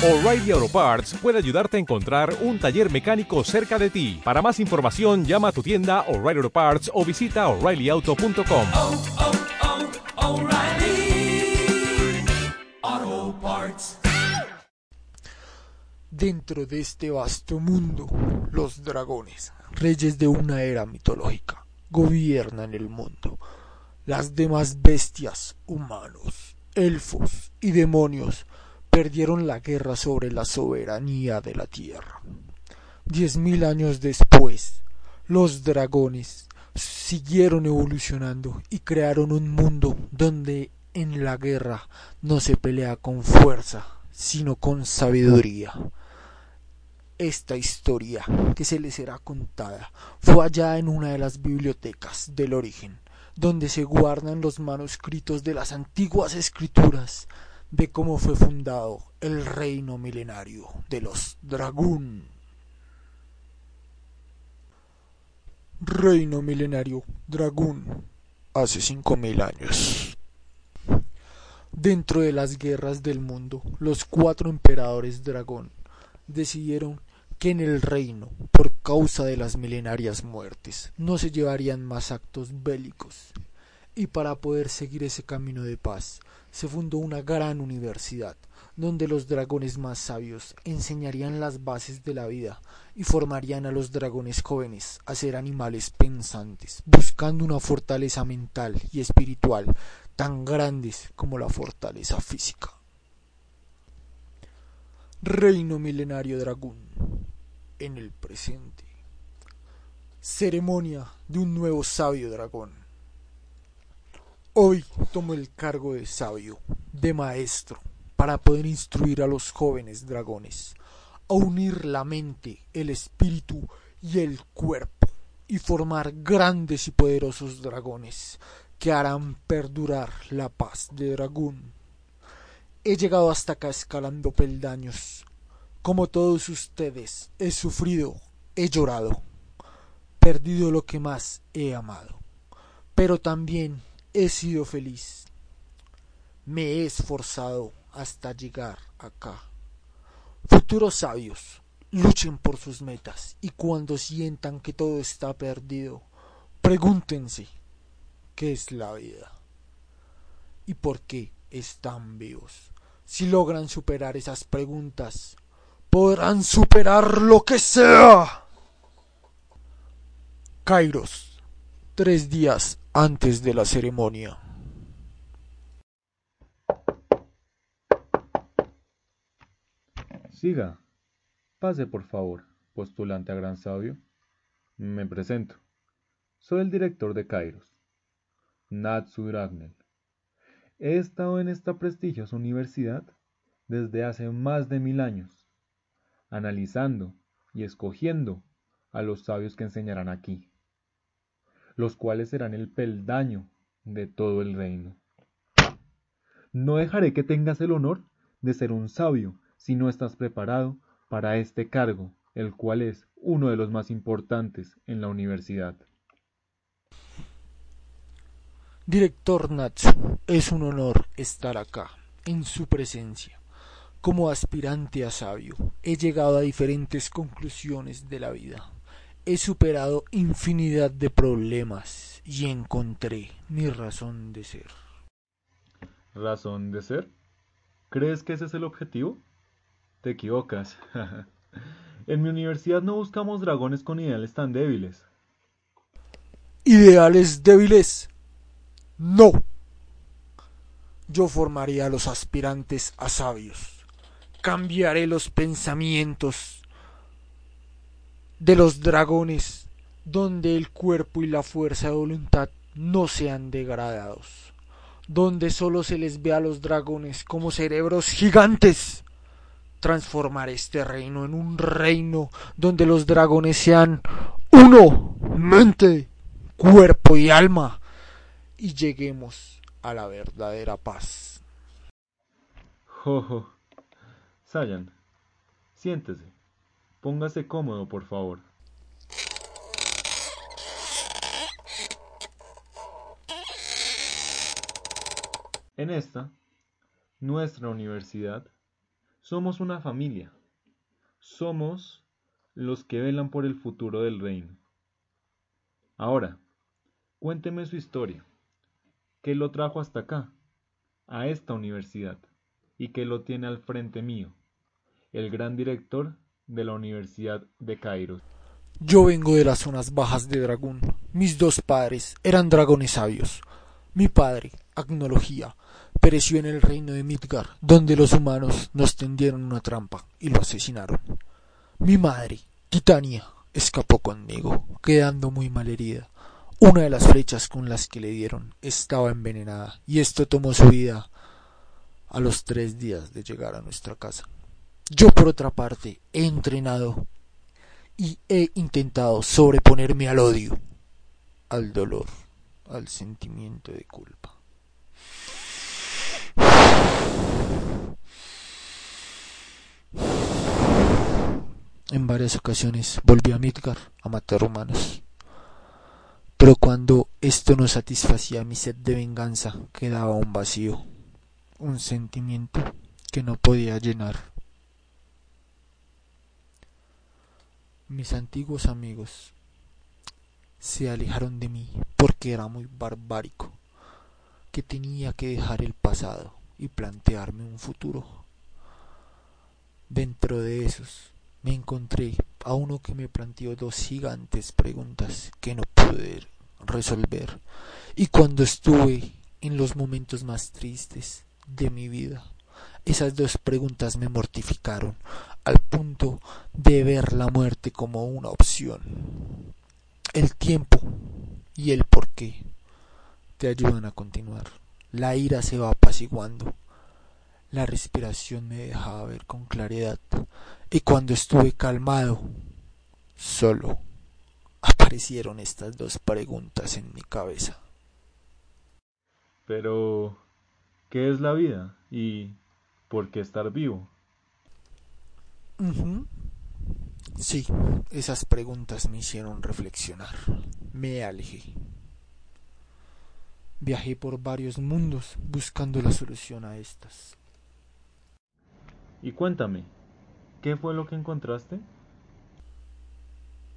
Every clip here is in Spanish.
O'Reilly Auto Parts puede ayudarte a encontrar un taller mecánico cerca de ti. Para más información, llama a tu tienda O'Reilly Auto Parts o visita oreillyauto.com. oh, oh, Parts. Dentro de este vasto mundo, los dragones, reyes de una era mitológica, gobiernan el mundo. Las demás bestias, humanos, elfos y demonios perdieron la guerra sobre la soberanía de la tierra. Diez mil años después, los dragones siguieron evolucionando y crearon un mundo donde en la guerra no se pelea con fuerza, sino con sabiduría. Esta historia que se les será contada fue allá en una de las bibliotecas del origen, donde se guardan los manuscritos de las antiguas escrituras de cómo fue fundado el reino milenario de los dragón. Reino milenario dragón hace cinco mil años. Dentro de las guerras del mundo, los cuatro emperadores dragón decidieron que en el reino, por causa de las milenarias muertes, no se llevarían más actos bélicos, y para poder seguir ese camino de paz, se fundó una gran universidad, donde los dragones más sabios enseñarían las bases de la vida y formarían a los dragones jóvenes a ser animales pensantes, buscando una fortaleza mental y espiritual tan grandes como la fortaleza física. Reino milenario dragón en el presente. Ceremonia de un nuevo sabio dragón. Hoy tomo el cargo de sabio, de maestro, para poder instruir a los jóvenes dragones, a unir la mente, el espíritu y el cuerpo, y formar grandes y poderosos dragones que harán perdurar la paz de dragón. He llegado hasta acá escalando peldaños. Como todos ustedes, he sufrido, he llorado, perdido lo que más he amado, pero también he sido feliz. Me he esforzado hasta llegar acá. Futuros sabios, luchen por sus metas y cuando sientan que todo está perdido, pregúntense qué es la vida y por qué están vivos. Si logran superar esas preguntas, podrán superar lo que sea. Kairos, tres días antes de la ceremonia. Siga. Pase, por favor, postulante a gran sabio. Me presento. Soy el director de Kairos, Natsu Dragnel. He estado en esta prestigiosa universidad desde hace más de mil años, analizando y escogiendo a los sabios que enseñarán aquí, los cuales serán el peldaño de todo el reino. No dejaré que tengas el honor de ser un sabio si no estás preparado para este cargo, el cual es uno de los más importantes en la universidad. Director Natsu, es un honor estar acá, en su presencia. Como aspirante a sabio, he llegado a diferentes conclusiones de la vida. He superado infinidad de problemas y encontré mi razón de ser. ¿Razón de ser? ¿Crees que ese es el objetivo? Te equivocas. en mi universidad no buscamos dragones con ideales tan débiles. ¿Ideales débiles? No. Yo formaré a los aspirantes a sabios. Cambiaré los pensamientos de los dragones donde el cuerpo y la fuerza de voluntad no sean degradados. Donde solo se les ve a los dragones como cerebros gigantes. Transformar este reino en un reino donde los dragones sean uno, mente, cuerpo y alma y lleguemos a la verdadera paz. Jojo. Sayan, siéntese. Póngase cómodo, por favor. En esta, nuestra universidad, Somos una familia. Somos los que velan por el futuro del reino. Ahora, cuénteme su historia. ¿Qué lo trajo hasta acá, a esta universidad, y qué lo tiene al frente mío, el gran director de la Universidad de Cairo? Yo vengo de las zonas bajas de Dragón. Mis dos padres eran dragones sabios. Mi padre, Agnología, pereció en el reino de Midgar, donde los humanos nos tendieron una trampa y lo asesinaron. Mi madre, Titania, escapó conmigo, quedando muy mal herida. Una de las flechas con las que le dieron estaba envenenada y esto tomó su vida a los tres días de llegar a nuestra casa. Yo, por otra parte, he entrenado y he intentado sobreponerme al odio, al dolor, al sentimiento de culpa. En varias ocasiones volví a Midgar a matar humanos. Pero cuando esto no satisfacía mi sed de venganza, quedaba un vacío, un sentimiento que no podía llenar. Mis antiguos amigos se alejaron de mí porque era muy barbárico, que tenía que dejar el pasado y plantearme un futuro. Dentro de esos me encontré a uno que me planteó dos gigantes preguntas que no pude resolver. Y cuando estuve en los momentos más tristes de mi vida, esas dos preguntas me mortificaron al punto de ver la muerte como una opción. El tiempo y el por qué te ayudan a continuar. La ira se va apaciguando. La respiración me dejaba ver con claridad y cuando estuve calmado, solo aparecieron estas dos preguntas en mi cabeza. Pero, ¿qué es la vida y por qué estar vivo? Sí, esas preguntas me hicieron reflexionar. Me alejé. Viajé por varios mundos buscando la solución a estas. Y cuéntame, ¿Qué fue lo que encontraste?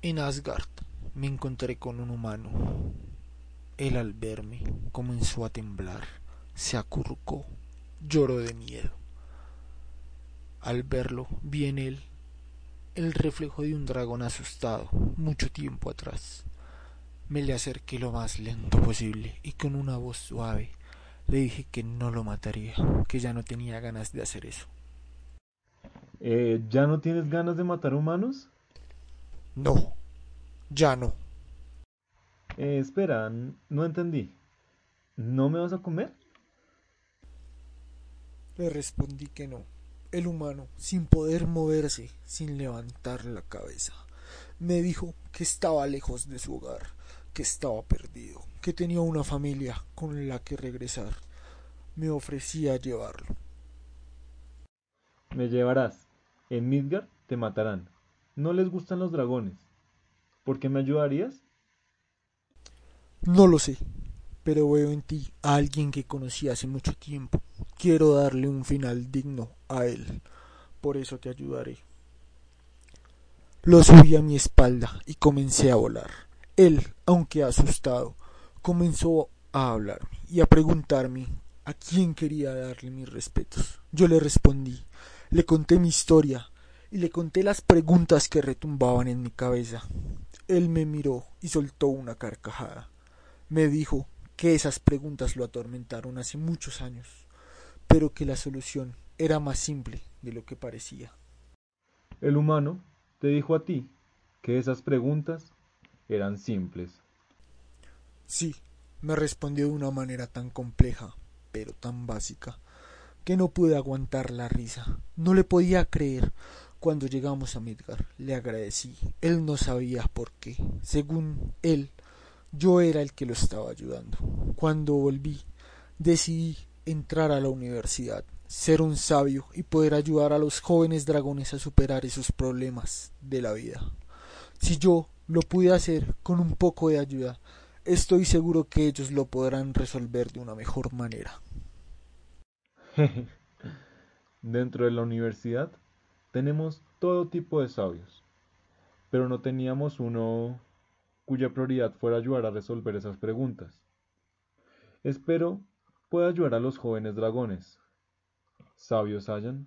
En Asgard me encontré con un humano. Él al verme comenzó a temblar, se acurrucó, lloró de miedo. Al verlo vi en él el reflejo de un dragón asustado mucho tiempo atrás. Me le acerqué lo más lento posible y con una voz suave le dije que no lo mataría, que ya no tenía ganas de hacer eso. Eh, ¿Ya no tienes ganas de matar humanos? No, ya no. Eh, espera, no entendí. ¿No me vas a comer? Le respondí que no. El humano, sin poder moverse, sin levantar la cabeza, me dijo que estaba lejos de su hogar, que estaba perdido, que tenía una familia con la que regresar. Me ofrecía llevarlo. Me llevarás. En Midgard te matarán. No les gustan los dragones. ¿Por qué me ayudarías? No lo sé, pero veo en ti a alguien que conocí hace mucho tiempo. Quiero darle un final digno a él. Por eso te ayudaré. Lo subí a mi espalda y comencé a volar. Él, aunque asustado, comenzó a hablarme y a preguntarme a quién quería darle mis respetos. Yo le respondí le conté mi historia y le conté las preguntas que retumbaban en mi cabeza. Él me miró y soltó una carcajada. Me dijo que esas preguntas lo atormentaron hace muchos años, pero que la solución era más simple de lo que parecía. El humano te dijo a ti que esas preguntas eran simples. Sí, me respondió de una manera tan compleja, pero tan básica, que no pude aguantar la risa. No le podía creer. Cuando llegamos a Midgar, le agradecí. Él no sabía por qué. Según él, yo era el que lo estaba ayudando. Cuando volví, decidí entrar a la universidad, ser un sabio y poder ayudar a los jóvenes dragones a superar esos problemas de la vida. Si yo lo pude hacer con un poco de ayuda, estoy seguro que ellos lo podrán resolver de una mejor manera. Dentro de la universidad tenemos todo tipo de sabios, pero no teníamos uno cuya prioridad fuera ayudar a resolver esas preguntas. Espero pueda ayudar a los jóvenes dragones. Sabios hayan.